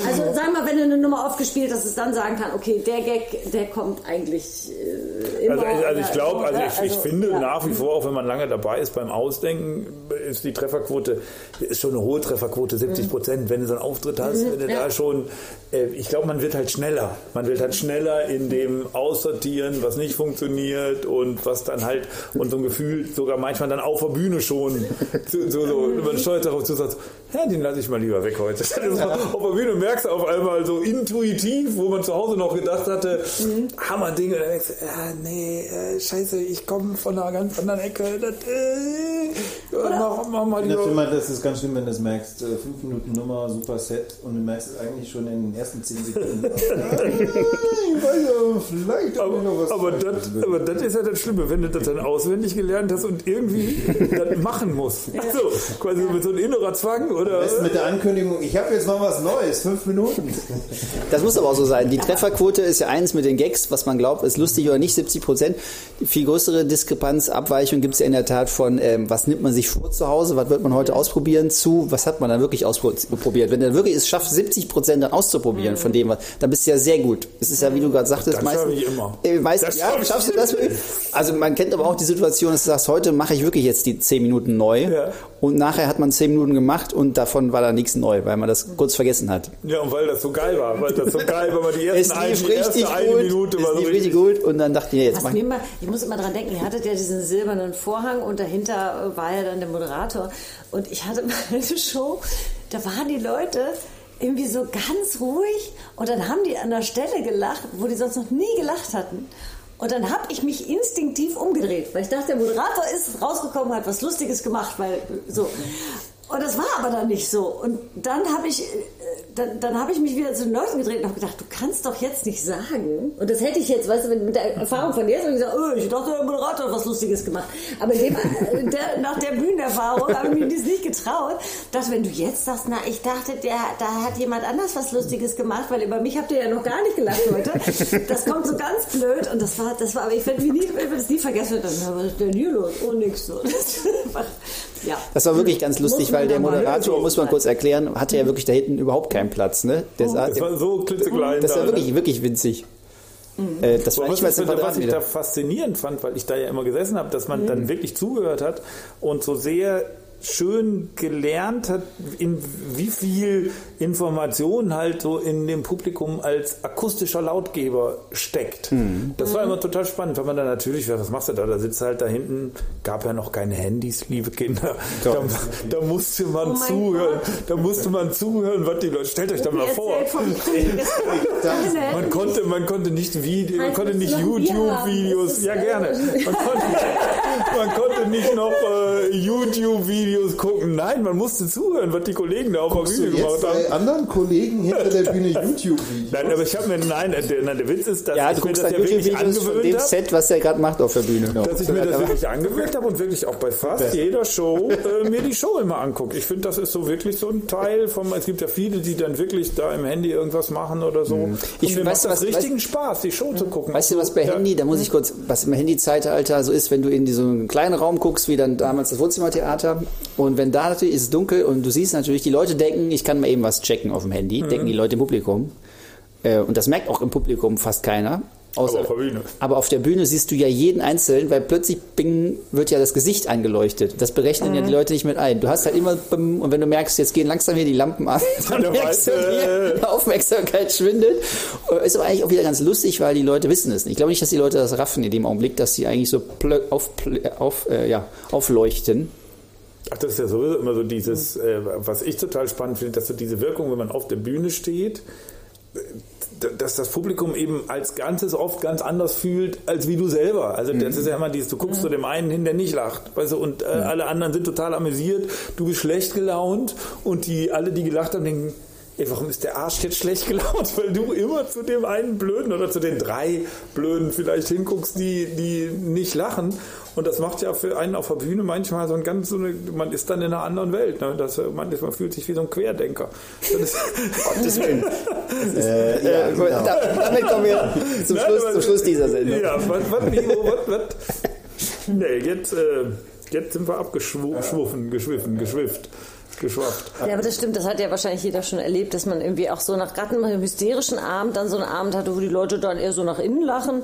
also sag mal, wenn du eine Nummer aufgespielt hast, dass es dann sagen kann, okay, der Gag, der kommt eigentlich äh, immer. Also, also ich oder glaube, so, also ne? ich, ich finde ja. nach wie vor, auch wenn man lange dabei ist beim Ausdenken, ist die Trefferquote, ist schon eine hohe Trefferquote, 70 Prozent. Wenn du so einen Auftritt hast, wenn du Mhm. ja. da schon, äh, ich glaube, man wird halt schneller. Man wird halt schneller in dem Aussortieren, was nicht funktioniert und was dann halt, und so ein Gefühl sogar manchmal dann auf der Bühne schon, so, so, so man steuert darauf zu, sagt, ja, den lasse ich mal lieber weg heute. So, Auf der Bühne merkst du auf einmal so intuitiv, wo man zu Hause noch gedacht hatte, Mhm. Hammer-Ding, und dann denkst du, ja, nee, äh, scheiße, ich komme von einer ganz anderen Ecke, das, äh, mach, mach mal Ich finde lieber. immer, das ist ganz schlimm, wenn du es merkst, äh, fünf Minuten Nummer, super Set und du merkst es eigentlich schon in den ersten zehn Sekunden. ich weiß ja, vielleicht ich noch was Aber das, aber das ist ja das Schlimme, wenn du das dann auswendig gelernt hast und irgendwie das machen musst. So, quasi mit so einem innerer Zwang oder. Mit der Ankündigung, ich habe jetzt mal was Neues, fünf Minuten. Das muss aber auch so sein. Die Trefferquote ist ja eins mit den Gags, was man glaubt, ist lustig oder nicht, 70 Prozent. Viel größere Diskrepanz, Abweichung gibt es ja in der Tat von, ähm, was nimmt man sich vor zu Hause, was wird man heute ausprobieren, zu, was hat man dann wirklich ausprobiert. Wenn du wirklich es schafft, 70 Prozent dann auszuprobieren von dem, was, dann bist du ja sehr gut. Es ist ja, wie du gerade sagtest, Das meistens. ich immer. Äh, meistens, Das ja, schaff ich schaffst du das wirklich? Also man kennt aber auch die Situation, dass du sagst, heute mache ich wirklich jetzt die 10 Minuten neu Ja. und nachher hat man 10 Minuten gemacht und davon war da nichts neu, weil man das kurz vergessen hat. Ja, und weil das so geil war. Weil das so geil war, weil die Es ersten ein, lief die erste richtig eine gut, Minute war es so richtig gut und dann dachte ich, jetzt mach mir immer, ich muss immer dran denken, ihr hattet ja diesen silbernen Vorhang und dahinter war ja dann der Moderator. Und ich hatte mal eine Show, da waren die Leute irgendwie so ganz ruhig und dann haben die an der Stelle gelacht, wo die sonst noch nie gelacht hatten. Und dann habe ich mich instinktiv umgedreht, weil ich dachte, der Moderator ist rausgekommen, hat was Lustiges gemacht, weil so. Und das war aber dann nicht so. Und dann habe ich, dann, dann habe ich mich wieder zu den Leuten gedreht und habe gedacht, du kannst doch jetzt nicht sagen. Und das hätte ich jetzt, weißt du, mit der Erfahrung von dir, hätte ich gesagt, oh, ich dachte, der Moderator hat was Lustiges gemacht. Aber dem, äh, der, nach der Bühnenerfahrung habe ich mir das nicht getraut. Dachte, wenn du jetzt sagst, na, ich dachte, der, da hat jemand anders was Lustiges gemacht, weil über mich habt ihr ja noch gar nicht gelacht heute. Das kommt so ganz blöd. Und das war, das war, aber ich werde nie, ich das nie vergessen. Dann, was ist denn hier los? Oh, nix. So. Das war, ja. Das war wirklich ganz lustig, weil der Moderator, muss man kurz erklären, hatte ja wirklich da hinten überhaupt keinen Platz. Ne? Der sah, Das war so klitzeklein. das da, war ne? wirklich, wirklich winzig. Äh, das war nicht was, mal was Quadrat ich da faszinierend fand, weil ich da ja immer gesessen habe, dass man Mhm. dann wirklich zugehört hat und so sehr schön gelernt hat, in wie viel Information halt so in dem Publikum als akustischer Lautgeber steckt. Mhm. Das war immer total spannend, weil man dann natürlich, was machst du da? Da sitzt halt da hinten, gab ja noch keine Handys, liebe Kinder. Da, da musste man Oh zuhören. Da musste man zuhören, was die Leute. Stellt euch da mal vor. Man konnte, man konnte nicht Video, man konnte nicht YouTube-Videos, ja gerne. Man konnte, man konnte nicht noch äh, YouTube-Videos gucken. Nein, man musste zuhören, was die Kollegen da auf der Guckst du Bühne jetzt gemacht haben. bei anderen Kollegen hinter der Bühne YouTube-Videos? Nein, aber ich habe mir, nein, der, nein, der Witz ist, dass Ja, ich du mir das ja wirklich dem angewöhnt habe. Set, was er gerade macht auf der Bühne. Dass ich mir das wirklich angewöhnt habe und wirklich auch bei fast jeder Show äh, mir die Show immer angucke. Ich finde, das ist so wirklich so ein Teil vom. Es gibt ja viele, die dann wirklich da im Handy irgendwas machen oder so. Mhm. Ich macht das was- richtigen Spaß, die Show zu gucken. Weißt du, was bei Ja. Handy, da muss ich kurz, was im Handy-Zeitalter so ist, wenn du in so einen kleinen Raum guckst, wie dann damals das Wohnzimmertheater, und wenn da natürlich ist es dunkel und du siehst natürlich, die Leute denken, ich kann mal eben was checken auf dem Handy, Mhm. denken die Leute im Publikum. Äh, Und das merkt auch im Publikum fast keiner. Außer, Aber auf der Bühne. aber auf der Bühne siehst du ja jeden Einzelnen, weil plötzlich bing, wird ja das Gesicht angeleuchtet. Das berechnen Mhm. ja die Leute nicht mit ein. Du hast halt immer, bim, und wenn du merkst, jetzt gehen langsam hier die Lampen an, dann dann merkst du, die Aufmerksamkeit schwindet. Äh, Ist aber eigentlich auch wieder ganz lustig, weil die Leute wissen es nicht. Ich glaube nicht, dass die Leute das raffen in dem Augenblick, dass sie eigentlich so auf, auf, äh, ja, aufleuchten. Ach, das ist ja sowieso immer so dieses, äh, was ich total spannend finde, dass so diese Wirkung, wenn man auf der Bühne steht, äh, dass das Publikum eben als Ganzes oft ganz anders fühlt als wie du selber. Also das ist ja immer dieses, du guckst zu dem einen hin, der nicht lacht, weißt du, und äh, alle anderen sind total amüsiert, du bist schlecht gelaunt und die alle, die gelacht haben, denken, ey, warum ist der Arsch jetzt schlecht gelaunt? Weil du immer zu dem einen Blöden oder zu den drei Blöden vielleicht hinguckst, die, die nicht lachen. Und das macht ja für einen auf der Bühne manchmal so ein ganz, so eine, man ist dann in einer anderen Welt. Ne? Das, man, man fühlt sich wie so ein Querdenker. Ist, Gottes Willen. Äh, ja, genau. da, damit kommen wir zum Nein, Schluss, aber- zum Schluss dieser Sendung. Ja, was, was, Nico, was, was? Nee, jetzt, äh, jetzt sind wir abgeschwuffen, geschwiffen, geschwifft, geschwafft. Ja, aber das stimmt, das hat ja wahrscheinlich jeder schon erlebt, dass man irgendwie auch so nach gerade einem hysterischen Abend dann so einen Abend hatte, wo die Leute dann eher so nach innen lachen.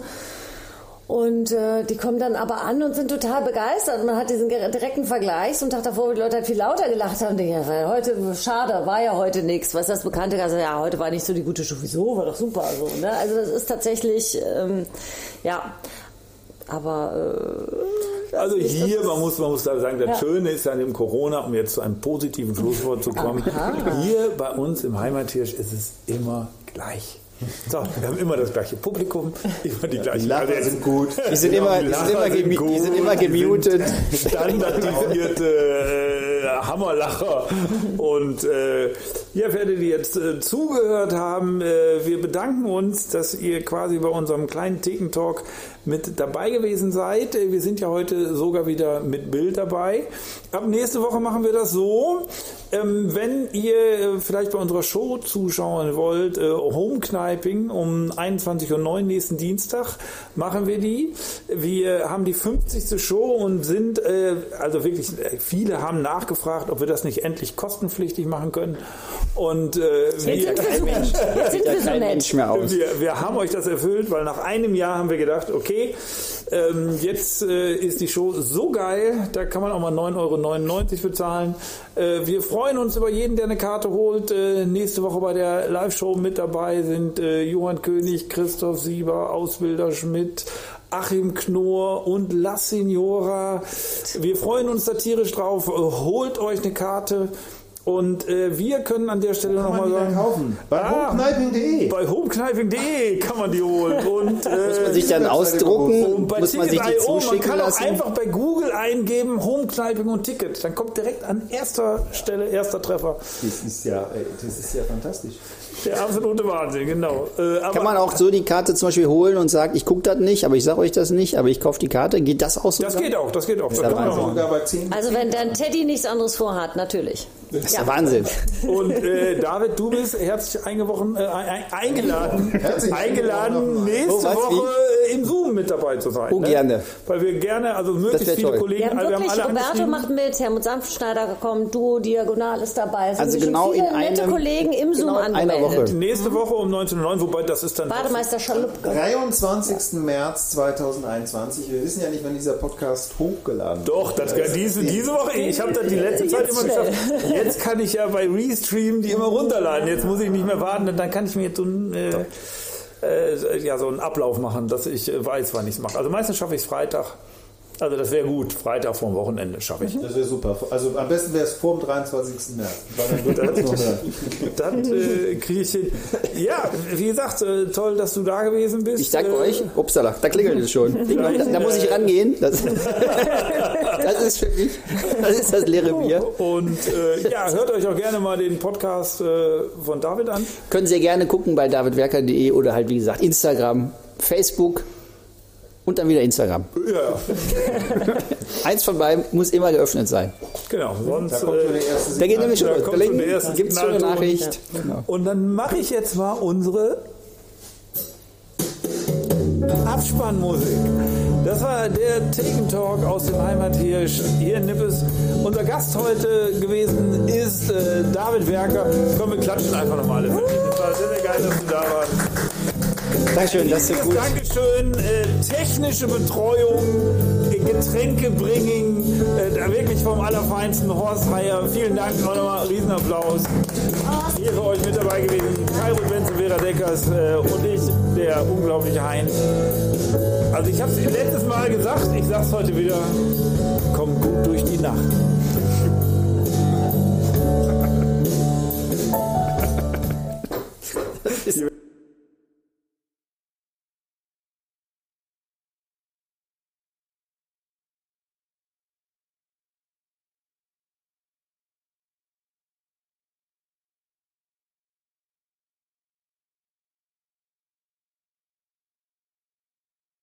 Und äh, die kommen dann aber an und sind total begeistert. Und man hat diesen direkten Vergleich und Tag davor, wo die Leute halt viel lauter gelacht haben. Und denke, ja, heute, schade, war ja heute nichts. Was das Bekannte, also ja, heute war nicht so die gute Show. Wieso? War doch super. So, ne? Also das ist tatsächlich, ähm, ja, aber äh, Also hier, man muss, man muss sagen, das Ja. Schöne ist an dem Corona, um jetzt zu einem positiven Schlusswort zu kommen, hier bei uns im Heimathirsch ist es immer gleich. So, wir haben immer das gleiche Publikum, immer die gleichen Die Lacher sind gut. Die sind immer, die sind immer, gemu- gut, die sind immer gemutet. sind Standardisierte äh, Hammerlacher. Und äh, ja, werdet ihr jetzt äh, zugehört haben. Äh, wir bedanken uns, dass ihr quasi bei unserem kleinen Thekentalk mit dabei gewesen seid. Äh, Wir sind ja heute sogar wieder mit Bild dabei. Ab nächste Woche machen wir das so. Ähm, wenn ihr äh, vielleicht bei unserer Show zuschauen wollt, äh, Homekneiping um 21.09 Uhr nächsten Dienstag machen wir die. Wir haben die 50. Show und sind, äh, also wirklich, äh, viele haben nachgefragt, ob wir das nicht endlich kostenpflichtig machen können. Und äh, jetzt sind wir, so. Jetzt sind wir so nett. Mensch mehr aus. wir, wir haben euch das erfüllt, weil nach einem Jahr haben wir gedacht, okay, ähm, jetzt äh, ist die Show so geil, da kann man auch mal 9,99 Euro bezahlen. Äh, wir freuen uns über jeden, der eine Karte holt. Äh, nächste Woche bei der Live-Show mit dabei sind äh, Johann König, Christoph Sieber, Ausbilder Schmidt, Achim Knorr und La Signora. Wir freuen uns da tierisch drauf. Äh, Holt euch eine Karte. Und äh, wir können an der Stelle nochmal sagen. kaufen? Bei Ah, homekneiping.de. Bei homekneiping.de kann man die holen. Und, äh, Muss man sich dann ausdrucken, und bei muss man sich die Ticket.io, man zuschicken kann auch lassen. einfach bei Google eingeben, Homekneiping und Ticket. Dann kommt direkt an erster Stelle, erster Treffer. Das ist ja, ey, das ist ja fantastisch. Der absolute Wahnsinn, genau. Äh, aber Kann man auch so die Karte zum Beispiel holen und sagen, ich gucke das nicht, aber ich sage euch das nicht, aber ich kaufe die Karte. Geht das auch so? das geht auch, das geht auch. Das auch 10 Also wenn dann Teddy nichts anderes vorhat, natürlich. Das ist der Wahnsinn. Und äh, David, du bist herzlich eingewochen, äh, ein, eingeladen, Herzlich eingeladen, nächste Oh, Woche äh, im Zoom mit dabei zu sein. Oh, ne? gerne. Weil wir gerne, also möglichst viele toll. Kollegen, Wir haben also wirklich, alle Roberto macht mit, Helmut Sanftschneider gekommen, Duo Diagonal ist dabei. Haben Also sich schon genau viele in nette einem- Kollegen im Zoom genau in einer angemeldet. Woche. Nächste Woche um 19.09 wobei das ist dann... Bademeister Schalupke. 23. März 2021. Wir wissen ja nicht, wann dieser Podcast hochgeladen wird. Doch, das, diese, diese Woche, ich habe das die letzte Zeit immer geschafft. Jetzt kann ich ja bei Restream die immer runterladen. Jetzt muss ich nicht mehr warten, dann kann ich mir jetzt so einen, äh, äh, ja, so einen Ablauf machen, dass ich äh, weiß, wann ich es mache. Also meistens schaffe ich es Freitag. Also das wäre gut. Freitag vorm Wochenende schaffe ich. Das wäre super. Also am besten wäre es vor dem 23. März. Dann. Das äh, kriege ich hin. Ja, wie gesagt, äh, toll, dass du da gewesen bist. Ich danke äh, euch. Upsala, da klingelt es schon. Da, da muss ich rangehen. Das, das ist für mich, das ist das leere Bier. Und äh, ja, hört euch auch gerne mal den Podcast äh, von David an. Können Sie gerne gucken bei davidwerker.de oder halt wie gesagt Instagram, Facebook und dann wieder Instagram. Ja, Eins von beiden muss immer geöffnet sein. genau. Sonst, Da kommt schon äh, der erste Da geht nämlich schon Da los. Da gibt es schon eine. Nachricht. Genau. Und dann mache ich jetzt mal unsere Abspannmusik. Das war der Taken Talk aus dem Heimathirsch hier in Nippes. Unser Gast heute gewesen ist äh, David Werker. Komm, wir klatschen einfach nochmal alle. Es war sehr, sehr geil, dass du da warst. Dankeschön, das ist gut. Dankeschön. Äh, technische Betreuung, Getränke bringen, äh, wirklich vom allerfeinsten Horst Meier. Vielen Dank, nochmal Riesenapplaus. Hier für euch mit dabei gewesen, Kairo Benzel, Vera Deckers äh, und ich, der unglaubliche Heinz. Also ich habe es letztes Mal gesagt, ich sage es heute wieder, komm gut durch die Nacht. ist